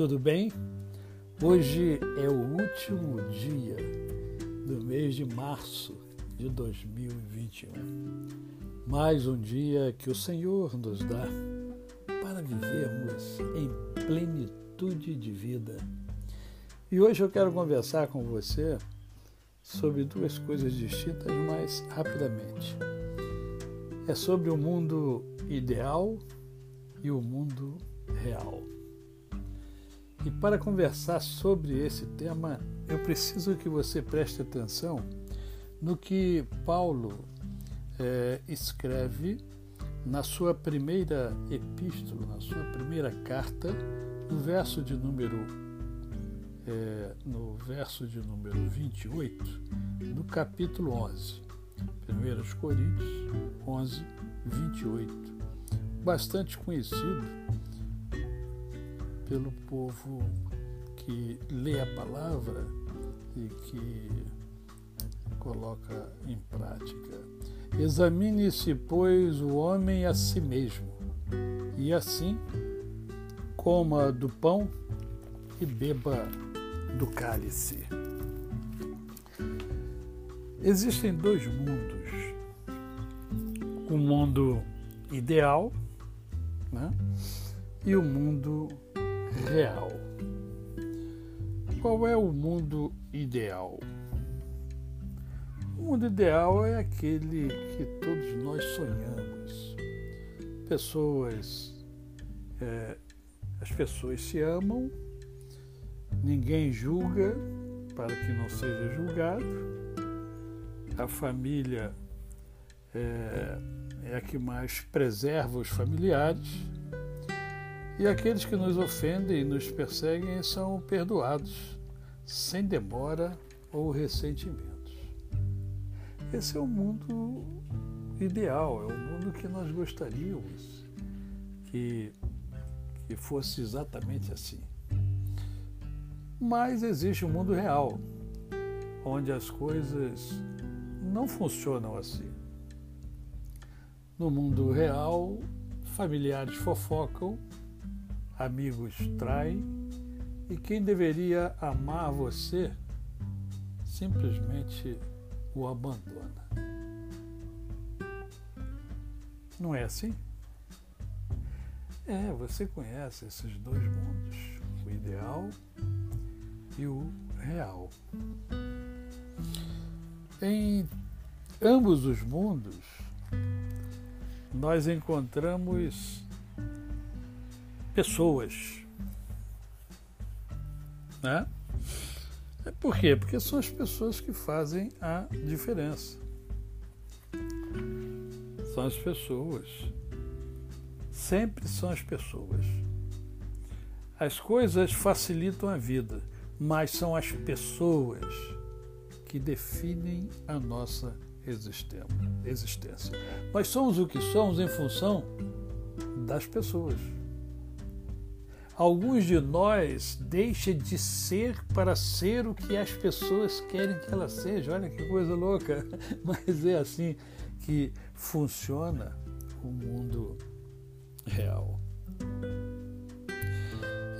tudo bem? Hoje é o último dia do mês de março de 2021. Mais um dia que o Senhor nos dá para vivermos em plenitude de vida. E hoje eu quero conversar com você sobre duas coisas distintas, mas rapidamente. É sobre o mundo ideal e o mundo real. E para conversar sobre esse tema, eu preciso que você preste atenção no que Paulo é, escreve na sua primeira epístola, na sua primeira carta, no verso de número é, no verso de número 28, do capítulo 11. 1 Coríntios 11, 28. Bastante conhecido pelo povo que lê a palavra e que coloca em prática. Examine-se, pois, o homem a si mesmo, e assim coma do pão e beba do cálice. Existem dois mundos. O mundo ideal né? e o mundo real. Qual é o mundo ideal? O mundo ideal é aquele que todos nós sonhamos. Pessoas, é, as pessoas se amam, ninguém julga para que não seja julgado, a família é, é a que mais preserva os familiares e aqueles que nos ofendem e nos perseguem são perdoados, sem demora ou ressentimentos. Esse é o mundo ideal, é o mundo que nós gostaríamos que, que fosse exatamente assim. Mas existe o um mundo real, onde as coisas não funcionam assim. No mundo real, familiares fofocam amigos traem e quem deveria amar você simplesmente o abandona. Não é assim? É, você conhece esses dois mundos, o ideal e o real. Em ambos os mundos, nós encontramos pessoas. Né? É por quê? Porque são as pessoas que fazem a diferença. São as pessoas. Sempre são as pessoas. As coisas facilitam a vida, mas são as pessoas que definem a nossa existência. Nós somos o que somos em função das pessoas. Alguns de nós deixam de ser para ser o que as pessoas querem que ela seja. Olha que coisa louca! Mas é assim que funciona o mundo real.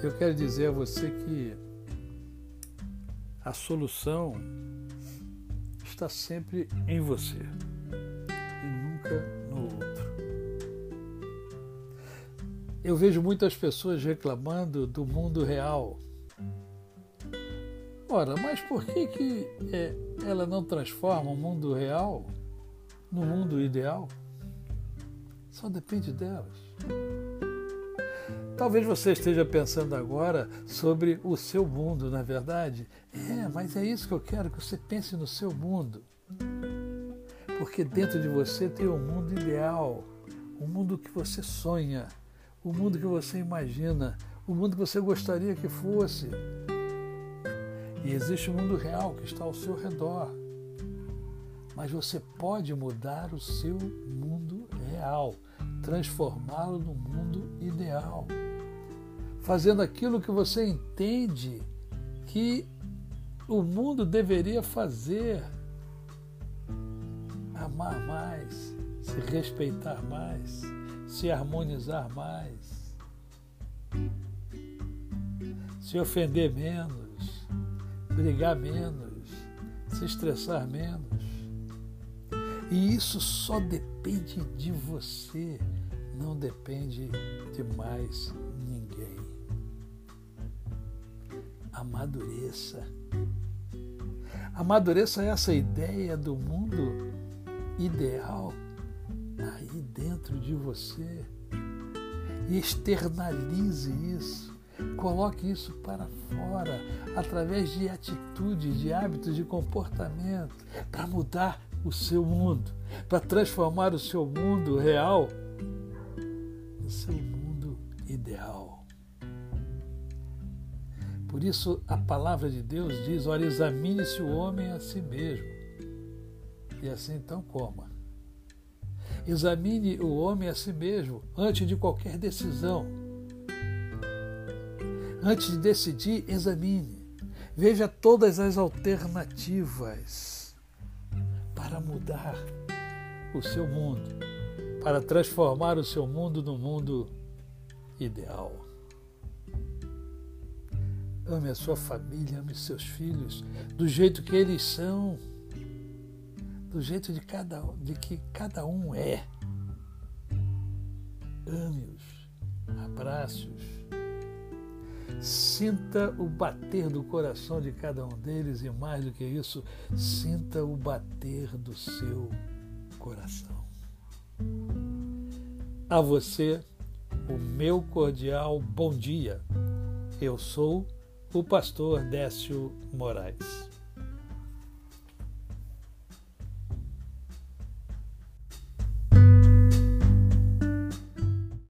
Eu quero dizer a você que a solução está sempre em você e nunca eu vejo muitas pessoas reclamando do mundo real. Ora, mas por que, que é, ela não transforma o mundo real no mundo ideal? Só depende delas. Talvez você esteja pensando agora sobre o seu mundo, na é verdade. É, mas é isso que eu quero, que você pense no seu mundo. Porque dentro de você tem um mundo ideal, um mundo que você sonha, o mundo que você imagina, o mundo que você gostaria que fosse. E existe o mundo real que está ao seu redor. Mas você pode mudar o seu mundo real, transformá-lo no mundo ideal, fazendo aquilo que você entende que o mundo deveria fazer. Amar mais, se respeitar mais se harmonizar mais. se ofender menos, brigar menos, se estressar menos. E isso só depende de você, não depende de mais ninguém. Amadureça. Amadureça essa ideia do mundo ideal dentro de você e externalize isso. Coloque isso para fora através de atitudes, de hábitos, de comportamento para mudar o seu mundo, para transformar o seu mundo real no seu mundo ideal. Por isso a palavra de Deus diz: olha, examine-se o homem a si mesmo, e assim então coma. Examine o homem a si mesmo antes de qualquer decisão. Antes de decidir, examine. Veja todas as alternativas para mudar o seu mundo, para transformar o seu mundo no mundo ideal. Ame a sua família, ame seus filhos do jeito que eles são do jeito de, cada, de que cada um é. Ame-os, abrace-os, sinta o bater do coração de cada um deles e, mais do que isso, sinta o bater do seu coração. A você, o meu cordial bom dia. Eu sou o pastor Décio Moraes.